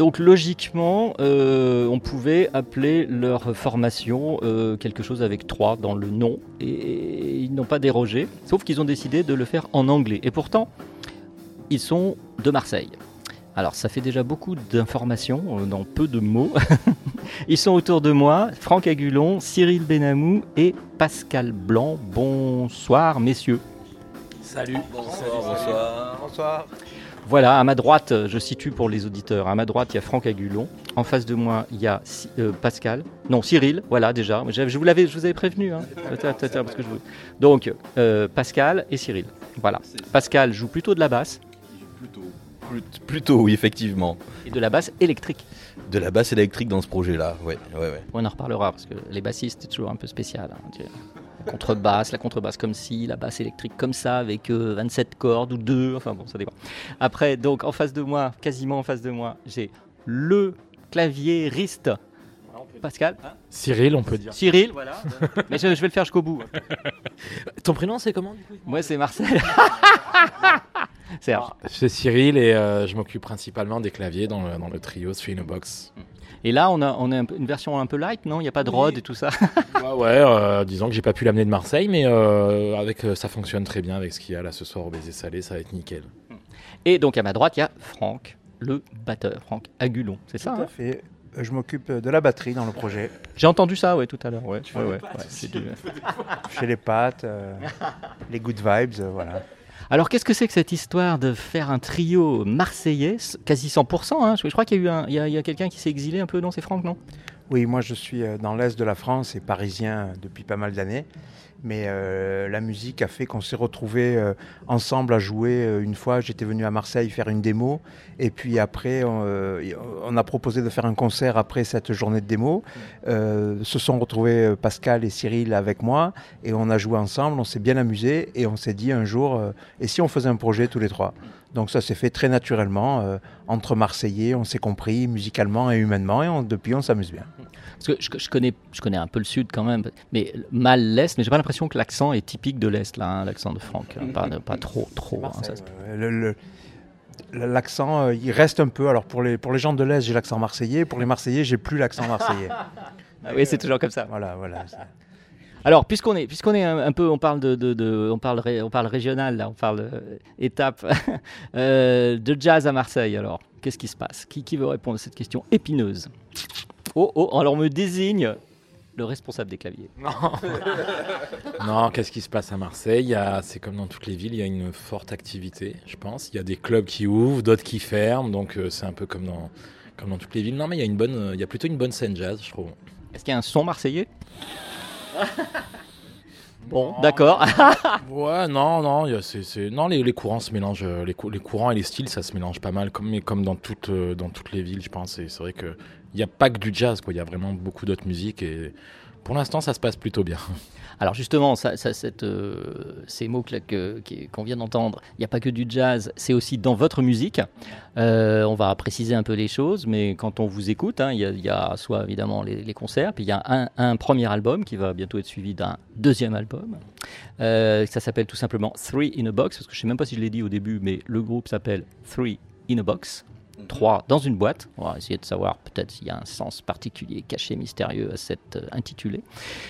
Donc logiquement, euh, on pouvait appeler leur formation euh, quelque chose avec 3 dans le nom. Et ils n'ont pas dérogé, sauf qu'ils ont décidé de le faire en anglais. Et pourtant, ils sont de Marseille. Alors ça fait déjà beaucoup d'informations euh, dans peu de mots. ils sont autour de moi, Franck Agulon, Cyril Benamou et Pascal Blanc. Bonsoir messieurs. Salut. Bonsoir. Bonsoir. Bonsoir. Voilà, à ma droite, je situe pour les auditeurs, à ma droite, il y a Franck Agulon. En face de moi, il y a euh, Pascal. Non, Cyril, voilà déjà. Je vous, l'avais, je vous avais prévenu. Hein. Donc, euh, Pascal et Cyril. Voilà. Pascal joue plutôt de la basse. Plutôt. Plutôt, oui, effectivement. Et de la basse électrique. De la basse électrique dans ce projet-là, oui. Ouais, ouais. On en reparlera parce que les bassistes, c'est toujours un peu spécial. Hein, la contrebasse, la contrebasse comme si, la basse électrique comme ça, avec 27 euh, cordes ou deux, enfin bon, ça dépend. Après, donc en face de moi, quasiment en face de moi, j'ai le clavier Rist. Pascal Cyril, on peut dire. Cyril, voilà. Mais je, vais le faire jusqu'au bout. Ton prénom, c'est comment du coup? Moi, c'est Marcel. Serge. C'est Cyril et euh, je m'occupe principalement des claviers dans le, dans le trio Three in a Box. Mm. Et là, on a, on a une version un peu light, non? Il n'y a pas de rod et tout ça? Ouais, ouais euh, disons que j'ai pas pu l'amener de Marseille, mais euh, avec, euh, ça fonctionne très bien avec ce qu'il y a là ce soir au baiser salé, ça va être nickel. Et donc à ma droite, il y a Franck, le batteur, Franck Agulon, c'est ça Tout à hein? fait. Je m'occupe de la batterie dans le projet. J'ai entendu ça, ouais, tout à l'heure. Ouais, ouais, Chez les pattes, les good vibes, voilà. Alors, qu'est-ce que c'est que cette histoire de faire un trio marseillais, quasi 100% hein, Je crois qu'il y a eu y a, quelqu'un qui s'est exilé un peu, non? C'est Franck, non? Oui, moi je suis euh, dans l'est de la France et parisien depuis pas mal d'années. Mais euh, la musique a fait qu'on s'est retrouvés euh, ensemble à jouer une fois. J'étais venu à Marseille faire une démo. Et puis après, on, a proposé de faire un concert après cette journée de démo. se sont retrouvés Pascal et Cyril avec moi. Et on a joué ensemble. On s'est bien amusé. Et on s'est dit un jour, et si on faisait un projet tous les trois? Donc ça s'est fait très naturellement euh, entre Marseillais, on s'est compris musicalement et humainement et depuis on s'amuse bien. Parce que je, connais, je connais un peu le sud quand même, mais mal l'est, mais j'ai pas l'impression que l'accent est typique de l'est là, hein, l'accent de Franck, hein, pas, pas, trop, trop. Hein, l'accent, euh, il reste un peu. Alors pour les, pour les gens de l'est, j'ai l'accent marseillais. Pour les Marseillais, j'ai plus l'accent marseillais. ah oui, c'est toujours comme ça. Voilà, voilà. Alors, puisqu'on est, puisqu'on est un, peu, on parle de, on parle, on parle régional là, on parle euh, étape euh, de jazz à Marseille. Alors, qu'est-ce qui se passe? Qui, qui veut répondre à cette question épineuse? Oh, oh, alors on me désigne le responsable des claviers. Non, non qu'est-ce qui se passe à Marseille? C'est comme dans toutes les villes, il y a une forte activité, je pense. Il y a des clubs qui ouvrent, d'autres qui ferment, donc euh, c'est un peu comme dans, comme dans toutes les villes. Non, mais il y a une bonne, il y a plutôt une bonne scène jazz, je trouve. Est-ce qu'il y a un son marseillais? Bon, d'accord. ouais, non, non, c'est, non les, les, courants se mélangent, euh, les, les, courants et les styles, ça se mélange pas mal, comme, mais comme dans, toutes, euh, dans toutes les villes, je pense. c'est vrai qu'il n'y a pas que du jazz, quoi. Il y a vraiment beaucoup d'autres musiques et pour l'instant, ça se passe plutôt bien. Alors justement, euh, ces mots qu'on vient d'entendre, il n'y a pas que du jazz, c'est aussi dans votre musique. Euh, on va préciser un peu les choses, mais quand on vous écoute, hein, il y, a soit évidemment les, concerts, puis il y a un, premier album qui va bientôt être suivi d'un deuxième album. Euh, ça s'appelle tout simplement Three in a Box, parce que je ne sais même pas si je l'ai dit au début, mais le groupe s'appelle Three in a Box. Trois dans une boîte. On va essayer de savoir peut-être s'il y a un sens particulier, caché, mystérieux à cet euh, intitulé.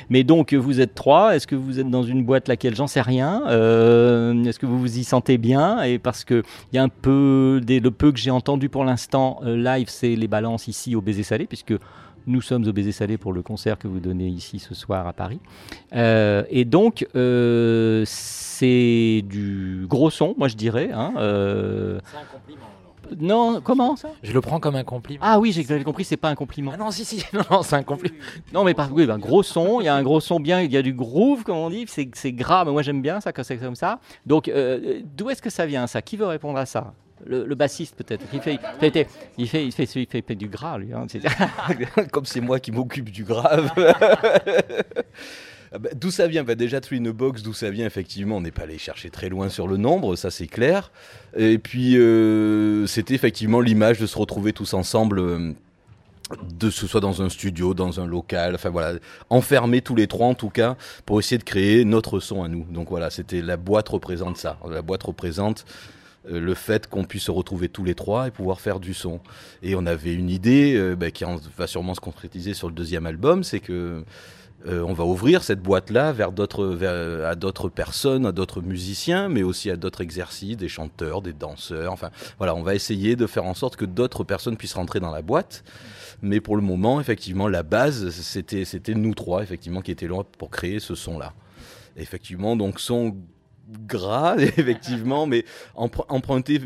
Mais donc, vous êtes trois. Est-ce que vous êtes dans une boîte laquelle j'en sais rien? Euh, Est-ce que vous vous y sentez bien? Et parce qu'il y a un peu, des, le peu que j'ai entendu pour l'instant, euh, live, c'est les balances ici au baiser salé, puisque nous sommes au Baiser Salé pour le concert que vous donnez ici ce soir à Paris. Euh, et donc, c'est du gros son, moi je dirais. Hein, euh... C'est un compliment. Non, comment ça Je le prends comme un compliment. Ah oui, j'ai compris, c'est pas un compliment. Ah non, si, si, non, non c'est un compliment. Non, mais par oui, ben, gros son, il y a un gros son bien, il y a du groove, comme on dit, c'est gras, mais moi j'aime bien ça quand c'est comme ça. Donc, euh, d'où est-ce que ça vient ça? Qui veut répondre à ça? Le, le, bassiste peut-être. Il fait, il fait, il fait, il fait, il fait, il fait du gras, lui. Hein, Comme c'est moi qui m'occupe du grave. Bah, d'où ça vient? Bah, Déjà, Three in a Box, d'où ça vient Effectivement, on n'est pas allé chercher très loin sur le nombre, ça c'est clair. Et puis, euh, c'était effectivement l'image de se retrouver tous ensemble. Euh, de ce soit dans un studio, dans un local, enfin voilà, enfermés tous les trois en tout cas, pour essayer de créer notre son à nous. Donc voilà, c'était la boîte représente ça. La boîte représente euh, le fait qu'on puisse se retrouver tous les trois et pouvoir faire du son. Et on avait une idée bah, qui va sûrement se concrétiser sur le deuxième album, c'est que euh, on va ouvrir cette boîte-là vers d'autres, à d'autres personnes, à d'autres musiciens, mais aussi à d'autres exercices, des chanteurs, des danseurs. Enfin, voilà, on va essayer de faire en sorte que d'autres personnes puissent rentrer dans la boîte. Mais pour le moment, effectivement, la base, c'était, c'était nous trois, effectivement, qui étaient là pour créer ce son-là. Effectivement, donc son gras, effectivement, mais emprunté,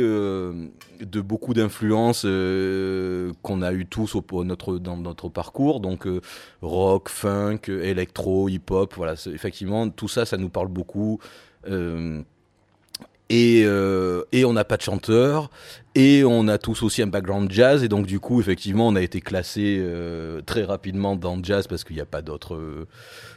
euh, de beaucoup d'influences euh, qu'on a eu tous au, notre, dans notre parcours, donc euh, rock, funk, électro, hip-hop, voilà, effectivement, tout ça, ça nous parle beaucoup. Et, et, on n'a pas de chanteur, et on a tous aussi un background jazz, et donc du coup, effectivement, on a été classé très rapidement dans jazz parce qu'il n'y a pas d'autres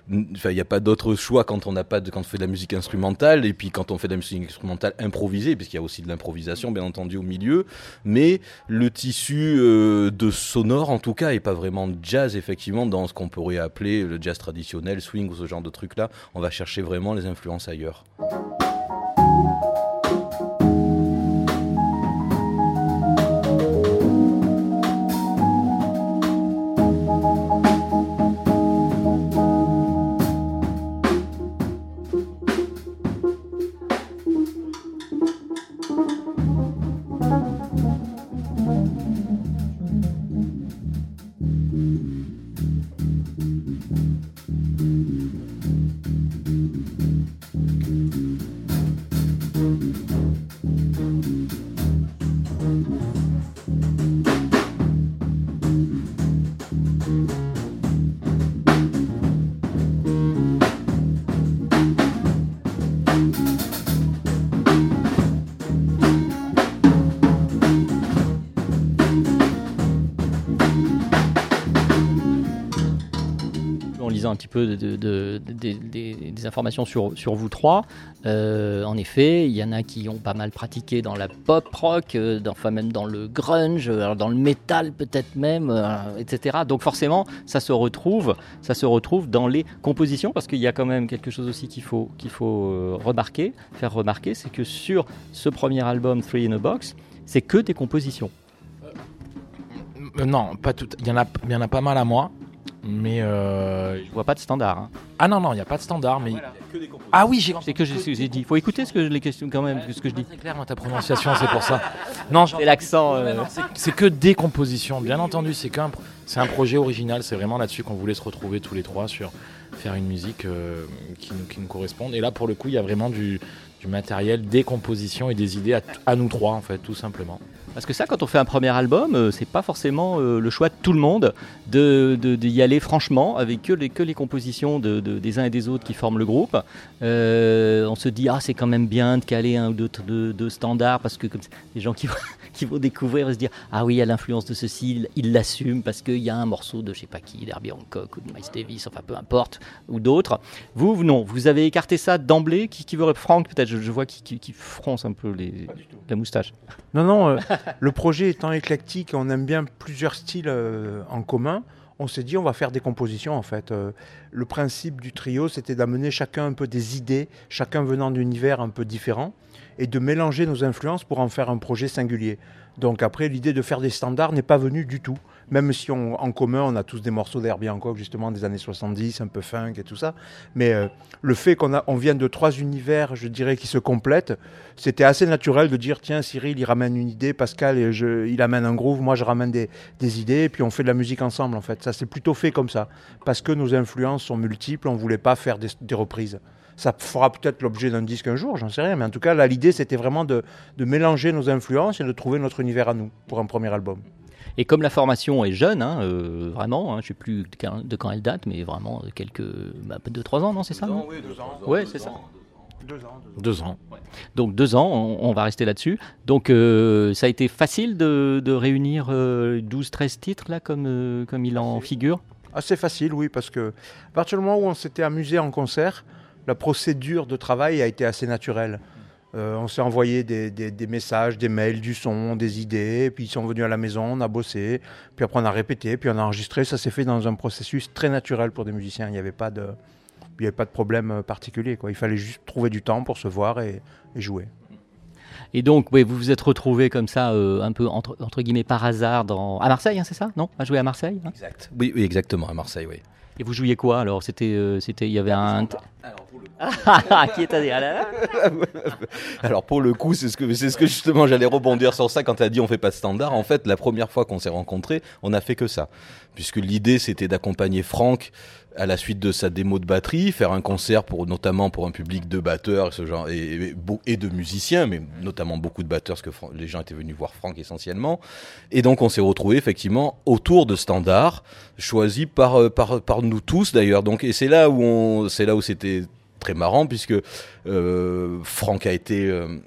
Enfin, il n'y a pas d'autre choix quand on n'a pas quand on fait de la musique instrumentale et puis quand on fait de la musique instrumentale improvisée, puisqu'il y a aussi de l'improvisation bien entendu au milieu. Mais le tissu euh, de sonore, en tout cas, est pas vraiment jazz effectivement dans ce qu'on pourrait appeler le jazz traditionnel, swing ou ce genre de truc là. On va chercher vraiment les influences ailleurs. Un petit peu de, des informations sur, sur vous trois. Euh, en effet, il y en a qui ont pas mal pratiqué dans la pop rock, euh, enfin même dans le grunge, dans le métal peut-être même, euh, etc. Donc forcément, ça se retrouve, ça se retrouve dans les compositions parce qu'il y a quand même quelque chose aussi qu'il faut qu'il faut remarquer, faire remarquer, c'est que sur ce premier album Three in a Box, c'est que des compositions. non, pas tout. Il y en a, il y en a pas mal à moi. Mais euh... je vois pas de standard. Hein. Ah non non, il n'y a pas de standard, mais ah oui, j'ai c'est que j'ai dit. Il faut écouter ce que les questions quand même, ce que je dis. C'est clair dans ta prononciation, c'est pour ça. Non, c'est l'accent. Euh... C'est que des compositions, bien entendu. C'est qu'un, c'est un projet original. C'est vraiment là-dessus qu'on voulait se retrouver tous les trois sur faire une musique euh, qui, nous, qui nous corresponde. Et là, pour le coup, il y a vraiment du, du matériel, des compositions et des idées à, à nous trois, en fait, tout simplement. Parce que ça, quand on fait un premier album, euh, c'est pas forcément euh, le choix de tout le monde de, d'y aller franchement avec que les, que les compositions de, des uns et des autres qui forment le groupe. Euh, on se dit, ah, c'est quand même bien de caler un ou deux, de, standards parce que comme les gens qui, qui vont découvrir vont se dire, ah oui, il y a l'influence de ceci, il l'assume parce qu'il y a un morceau de je sais pas qui, d'Herbie Hancock ou de Miles Davis, enfin peu importe, ou d'autres. Vous, non, vous avez écarté ça d'emblée? Qui, qui veut Franck, peut-être, je, vois qui, qui, fronce un peu les, la moustache. Non, non. le projet étant éclectique, on aime bien plusieurs styles euh, en commun. On s'est dit, on va faire des compositions en fait. Euh, le principe du trio, c'était d'amener chacun un peu des idées, chacun venant d'univers un peu différents, et de mélanger nos influences pour en faire un projet singulier. Donc après, l'idée de faire des standards n'est pas venue du tout. Même si on, en commun, on a tous des morceaux d'Herbie Hancock, justement, des années 70, un peu funk et tout ça. Mais euh, le fait qu'on on de trois univers, je dirais, qui se complètent, c'était assez naturel de dire, tiens, Cyril, il ramène une idée, Pascal, et il amène un groove, moi, je ramène des, des idées, et puis on fait de la musique ensemble, en fait. Ça s'est plutôt fait comme ça. Parce que nos influences sont multiples, on voulait pas faire des, des reprises. Ça fera peut-être l'objet d'un disque un jour, j'en sais rien. Mais en tout cas, là, l'idée, c'était vraiment de, de mélanger nos influences et de trouver notre univers à nous pour un premier album. Et comme la formation est jeune, hein, euh, vraiment, hein, je ne sais plus de quand, de quand elle date, mais vraiment de quelques. Bah, 2-3 ans, non C'est ça non oui, deux ans. Ouais, c'est ça. Deux ans. Deux ans. Donc deux ans, on, on va rester là-dessus. Donc euh, ça a été facile de, de réunir euh, 12-13 titres, là, comme, euh, comme il en figure? Assez facile, oui, parce que à partir du moment où on s'était amusé en concert, la procédure de travail a été assez naturelle. Euh, on s'est envoyé des, des- des messages, des mails, du son, des idées, puis ils sont venus à la maison, on a bossé, puis après on a répété, puis on a enregistré. Ça s'est fait dans un processus très naturel pour des musiciens. Il n'y avait pas de, il y avait pas de problème particulier. Quoi. Il fallait juste trouver du temps pour se voir et, et jouer. Et donc, oui, vous vous êtes retrouvés comme ça, euh, un peu entre, entre guillemets par hasard, dans... à Marseille, hein, c'est ça Non? À jouer à Marseille hein? Exact. Oui, oui, exactement, à Marseille, oui. Et vous jouiez quoi alors? C'était, euh, c'était, il y avait un. qui est là là Alors pour le coup, c'est ce que c'est ce que justement j'allais rebondir sur ça quand tu as dit on fait pas de standard. En fait, la première fois qu'on s'est rencontrés, on a fait que ça, puisque l'idée c'était d'accompagner Franck à la suite de sa démo de batterie, faire un concert pour notamment pour un public de batteurs, ce genre et, de musiciens, mais notamment beaucoup de batteurs, parce que les gens étaient venus voir Franck essentiellement. Et donc on s'est retrouvé effectivement autour de standards choisis par euh, par par nous tous d'ailleurs. Donc et c'est là où on c'est là où c'était très marrant puisque euh, Franck a été euh,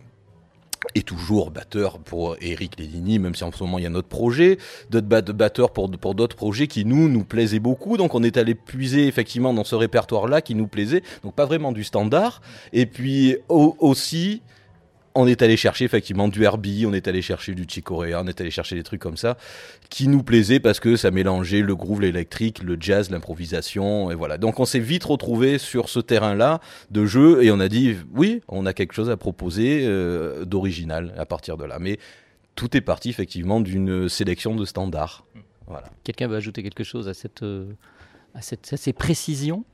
est toujours batteur pour Eric Lédini, même si en ce moment il y a notre projet, d'autres bat- batteurs pour, d'autres projets qui nous, nous plaisaient beaucoup. Donc on est allé puiser effectivement dans ce répertoire-là qui nous plaisait. Donc pas vraiment du standard. Et puis au- aussi, on est allé chercher effectivement du Herbie, on est allé chercher du Chick Corea, on est allé chercher des trucs comme ça qui nous plaisaient parce que ça mélangeait le groove, l'électrique, le jazz, l'improvisation et voilà. Donc on s'est vite retrouvé sur ce terrain-là de jeu et on a dit oui, on a quelque chose à proposer euh, d'original à partir de là. Mais tout est parti effectivement d'une sélection de standards. Voilà. Quelqu'un veut ajouter quelque chose à cette, euh, à cette, à ces précisions?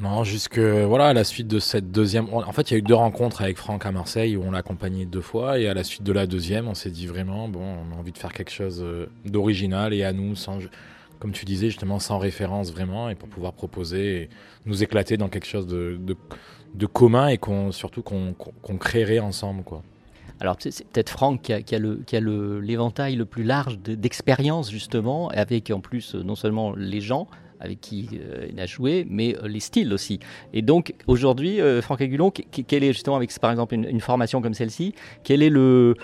Non, jusque voilà, à la suite de cette deuxième. En fait, il y a eu deux rencontres avec Franck à Marseille où on l'a accompagné deux fois. Et à la suite de la deuxième, on s'est dit vraiment, bon, on a envie de faire quelque chose euh, d'original et à nous, comme tu disais, justement, sans référence vraiment, et pour pouvoir proposer et nous éclater dans quelque chose de, commun et qu'on, surtout qu'on, créerait ensemble, quoi. Alors c'est peut-être Franck qui a, qui a le- qui a le- l'éventail le, plus large de- d'expérience justement, avec en plus non seulement les gens avec qui euh, il a joué, mais euh, les styles aussi. Et donc aujourd'hui, euh, Franck Agulon, qu- qu- quel est justement avec par exemple une, formation comme celle-ci, quel est le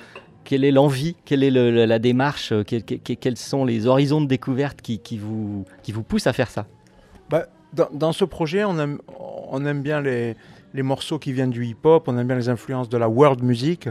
quelle est l'envie, quelle est la, démarche, quel- quel- quels sont les horizons de découverte qui, vous, qui vous poussent à faire ça? Bah, dans, dans ce projet, on aime, on aime bien les, les morceaux qui viennent du hip-hop, on aime bien les influences de la world music.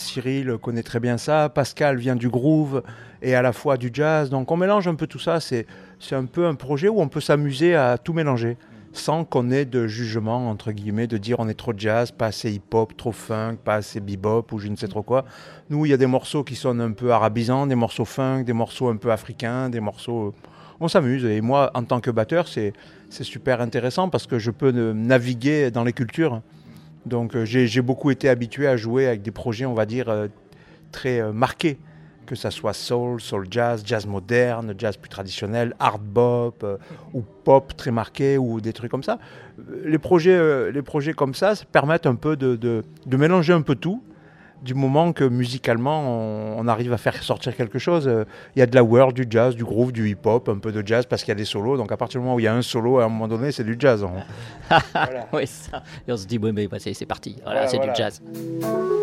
Cyril connaît très bien ça, Pascal vient du groove et à la fois du jazz. Donc on mélange un peu tout ça. C'est, un peu un projet où on peut s'amuser à tout mélanger sans qu'on ait de jugement, entre guillemets, de dire on est trop jazz, pas assez hip-hop, trop funk, pas assez bebop ou je ne sais trop quoi. Nous, il y a des morceaux qui sonnent un peu arabisants, des morceaux funk, des morceaux un peu africains, des morceaux... On s'amuse. Et moi, en tant que batteur, c'est, super intéressant parce que je peux naviguer dans les cultures. Donc euh, j'ai beaucoup été habitué à jouer avec des projets, on va dire, euh, très euh, marqués. Que ça soit soul, soul jazz, jazz moderne, jazz plus traditionnel, hard bop ou pop très marqué ou des trucs comme ça. Les projets, les projets comme ça, ça permettent un peu de, de- de mélanger un peu tout. Du moment que musicalement on, on arrive à faire sortir quelque chose, Euh, il y a de la world, du jazz, du groove, du hip-hop, un peu de jazz parce qu'il y a des solos. Donc à partir du moment où il y a un solo, à un moment donné, c'est du jazz. On- Voilà. Oui, ça. Et on se dit, oui, mais c'est c'est parti, voilà, Voilà, c'est voilà. du jazz.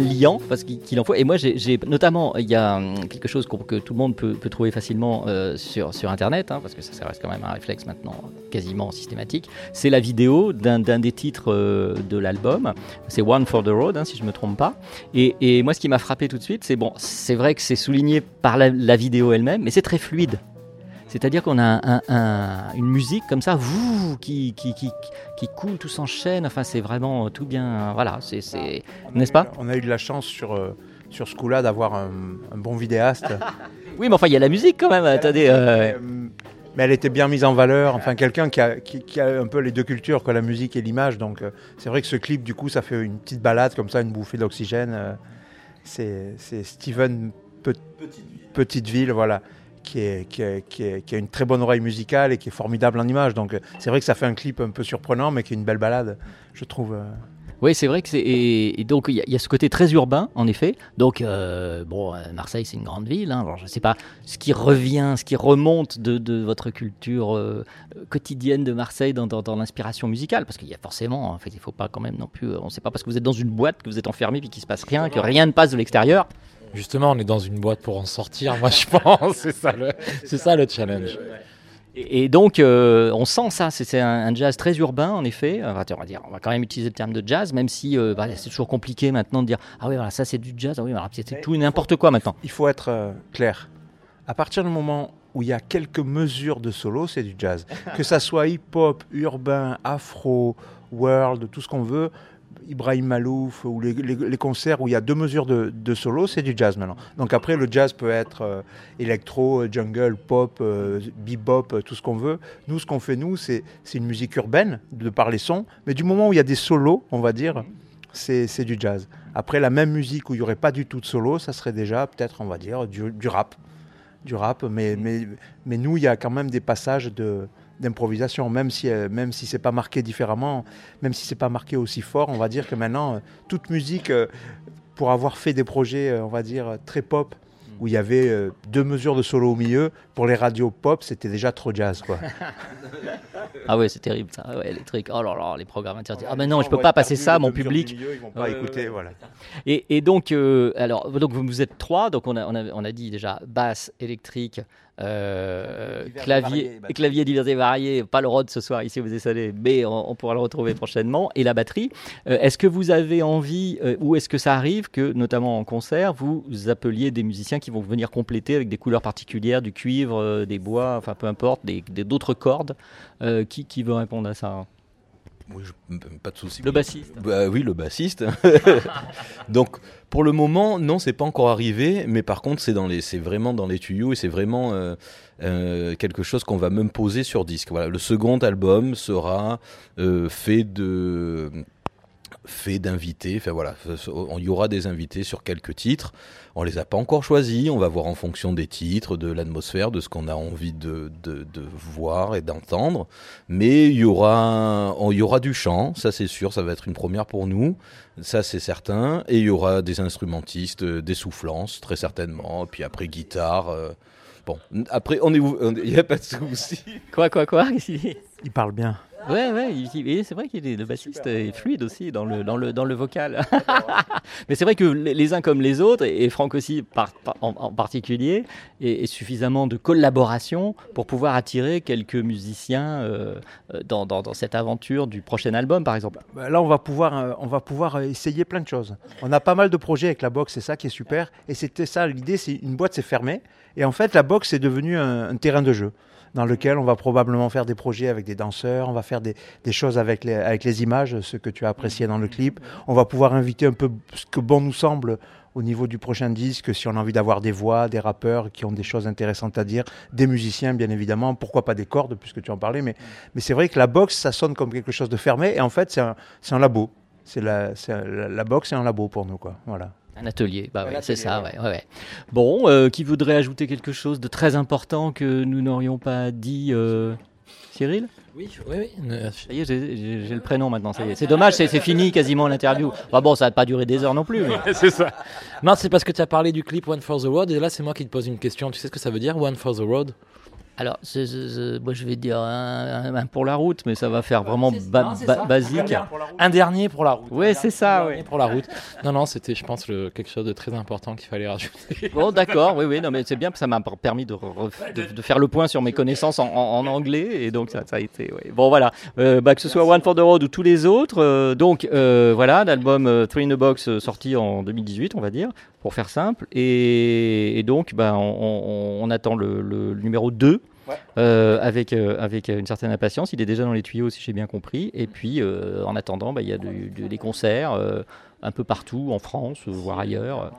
Liant parce qu'il en faut. Et moi, j'ai notamment, il y a hum, quelque chose que tout le monde peut, trouver facilement euh, sur, sur Internet, hein, parce que ça, ça reste quand même un réflexe maintenant quasiment systématique. C'est la vidéo d'un des titres euh, de l'album. C'est One for the Road, hein, si je me trompe pas. Et, et moi, ce qui m'a frappé tout de suite, c'est bon, c'est vrai que c'est souligné par la vidéo elle-même, mais c'est très fluide. C'est-à-dire qu'on a un- un- un- une musique comme ça, vous, qui, qui, qui, qui coule, tout s'enchaîne. Enfin, c'est vraiment tout bien. Voilà, c'est, c'est- n'est-ce pas? On a eu de la chance sur, euh, sur ce coup-là d'avoir un, un bon vidéaste. Oui, mais enfin, il y a la musique quand même. Attendez. euh, Euh, mais elle était bien mise en valeur. Enfin, quelqu'un qui a, qui, qui a un peu les deux cultures, quoi, la musique et l'image. Donc, c'est vrai que ce clip, du coup, ça fait une petite balade comme ça, une bouffée d'oxygène. c'est c'est Steven Pe- Petiteville, voilà, qui, est, qui, est- qui est- qui a une très bonne oreille musicale et qui est formidable en image. Donc, c'est vrai que ça fait un clip un peu surprenant, mais qui est une belle balade, je trouve. euh. Oui, c'est vrai que c'est. Et, et donc, il y, a- il y a ce côté très urbain, en effet. Donc, euh, bon, euh, Marseille, c'est une grande ville. hein. Alors, je ne sais pas ce qui revient, ce qui remonte de, de votre culture euh, quotidienne de Marseille dans, dans- dans l'inspiration musicale. Parce qu'il y a forcément. En fait, il ne faut pas quand même non plus. On ne sait pas parce que vous êtes dans une boîte que vous êtes enfermé puis qu'il ne se passe rien, que rien ne passe de l'extérieur. Justement, on est dans une boîte pour en sortir, moi je pense. C'est ça le, c'est ça le challenge. Et, et donc, euh, on sent ça. C'est un, un jazz très urbain, en effet. Enfin, on va dire, on va quand même utiliser le terme de jazz, même si euh, bah, c'est toujours compliqué maintenant de dire ah oui, voilà, ça c'est du jazz. Ah oui, voilà, c'est c'est tout et n'importe quoi maintenant. il faut être euh, clair. À partir du moment où il y a quelques mesures de solo, c'est du jazz. que ça soit hip-hop, urbain, afro, world, tout ce qu'on veut, Ibrahim Malouf ou les, concerts où il y a deux mesures de, solo, c'est du jazz maintenant. Donc après, le jazz peut être euh, électro, jungle, pop, euh, bebop, euh, tout ce qu'on veut. Nous, ce qu'on fait, nous, c'est une musique urbaine, de par les sons, mais du moment où il y a des solos, on va dire, c'est c'est du jazz. Après, la même musique où il n'y aurait pas du tout de solo, ça serait déjà peut-être, on va dire, du, du rap. Du rap, mais, mais, mais nous, il y a quand même des passages de d'improvisation, même si euh, même si c'est pas marqué différemment, même si c'est pas marqué aussi fort, on va dire que maintenant euh, toute musique, euh, pour avoir fait des projets, on va dire très pop, où il y avait deux mesures de solo au milieu, pour les radios pop, c'était déjà trop jazz, quoi. Ah ouais, c'est terrible ça. Ouais, les trucs. Oh là là, les programmes interdits. Ah ben non, je peux pas passer ça, mon public. ils vont pas écouter, voilà. Et, et donc, alors, donc vous vous êtes trois. Donc on a, on a, on a dit déjà basse électrique, euh, et clavier, clavier divers et variés. Pas le Rod ce soir ici, vous êtes salé, mais on, on pourra le retrouver prochainement. Et la batterie. Euh, est-ce que vous avez envie, euh, ou est-ce que ça arrive que, notamment en concert, vous appeliez des musiciens qui vont venir compléter avec des couleurs particulières, du cuivre, des bois, enfin peu importe, des d'autres cordes. Qui, qui veut répondre à ça? Oui, je- pas de souci. Le bassiste. Bah oui, le bassiste. Donc pour le moment, non, c'est pas encore arrivé, mais par contre, c'est dans les, c'est vraiment dans les tuyaux et c'est vraiment euh, euh, quelque chose qu'on va même poser sur disque. Voilà, le second album sera euh, fait de fait d'invités. Enfin voilà, il y aura des invités sur quelques titres. On les a pas encore choisis. On va voir en fonction des titres, de l'atmosphère, de ce qu'on a envie de, de, de voir et d'entendre. Mais il y aura, il y aura du chant, ça c'est sûr. Ça va être une première pour nous, ça c'est certain. Et il y aura des instrumentistes, euh, des soufflances très certainement. Et puis après guitare. euh, Bon, après on est, il n'y a pas de souci. Quoi, quoi, quoi Il parle bien. Ouais, ouais, il- c'est vrai qu'il est le bassiste est fluide aussi dans le, dans le, dans le vocal. Mais c'est vrai que les uns comme les autres, et Franck aussi par- par- en, en particulier, et, et suffisamment de collaboration pour pouvoir attirer quelques musiciens euh, dans, dans, dans cette aventure du prochain album, par exemple. Bah, Là, on va pouvoir, euh, on va pouvoir euh, essayer plein de choses. On a pas mal de projets avec la box, c'est ça qui est super. Et c'était ça l'idée, c'est une boîte c'est fermé. Et en fait, la box est devenue un, un terrain de jeu dans lequel on va probablement faire des projets avec des danseurs, on va faire des, choses avec les, images, ce que tu as apprécié dans le clip. On va pouvoir inviter un peu ce que bon nous semble au niveau du prochain disque, si on a envie d'avoir des voix, des rappeurs qui ont des choses intéressantes à dire, des musiciens bien évidemment, pourquoi pas des cordes puisque tu en parlais, mais, c'est vrai que la box, ça sonne comme quelque chose de fermé et en fait c'est un, labo. C'est la, la, la box, c'est un labo pour nous quoi. Voilà. Un atelier, bah Un ouais, atelier, c'est ça, ouais. ouais, ouais, ouais. Bon, euh, qui voudrait ajouter quelque chose de très important que nous n'aurions pas dit, euh, Cyril? Oui, oui, oui. Euh, Ça y est, j'ai- j'ai j'ai le prénom maintenant, ça y est. C'est dommage, c'est c'est fini quasiment l'interview. Bah bon, ça va pas durer des heures non plus. mais- c'est ça. Non, c'est parce que tu as parlé du clip One for the Road et là c'est moi qui te pose une question. Tu sais ce que ça veut dire One for the Road? Alors, moi, je vais dire un, un pour la route, mais ça va faire vraiment ba- non, ba- basique. Un dernier pour la route. Un c'est ça, dernier ouais. Pour la route. Non, non, c'était, je pense, le- quelque chose de très important qu'il fallait rajouter. Bon, d'accord, oui, oui, non, mais c'est bien, ça m'a permis de, re- de, de faire le point sur mes connaissances en, en- en anglais, et donc ça, ça a été, ouais. Bon, voilà, Euh, bah, que ce soit One for the Road ou tous les autres, euh, donc euh, voilà, l'album euh, Three in a Box sorti en 2018, on va dire, pour faire simple, et, et donc, bah, on, on- on attend le, le numéro 2. Ouais. euh, avec, euh, avec une certaine impatience, il est déjà dans les tuyaux si j'ai bien compris. Et puis euh, en attendant, bah, il y a des concerts euh, un peu partout en France, euh, voire ailleurs.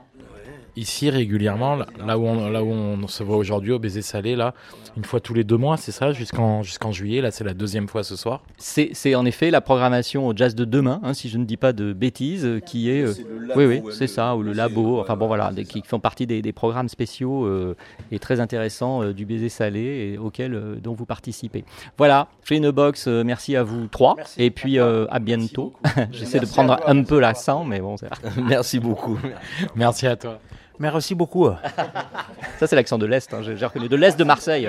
Ici, régulièrement, là- où on, là où on se voit aujourd'hui au baiser salé, là, une fois tous les deux mois, c'est ça, jusqu'en jusqu'en juillet. Là, c'est la deuxième fois ce soir. C'est en effet la programmation au jazz de demain, hein, si je ne dis pas de bêtises, euh, qui est. euh, oui, oui, c'est ça, ou le labo, enfin bon voilà, des- qui font partie des, des programmes spéciaux euh, et très intéressants euh, du baiser salé et auxquels euh, dont vous participez. Voilà, Box, euh, merci à vous trois, Merci. et puis euh, à bientôt. J'essaie de prendre un peu l'accent, mais bon, c'est- Merci beaucoup. Merci à toi. Merci beaucoup. ça c'est l'accent de l'Est, hein, j'ai j'ai reconnu, de l'Est de Marseille.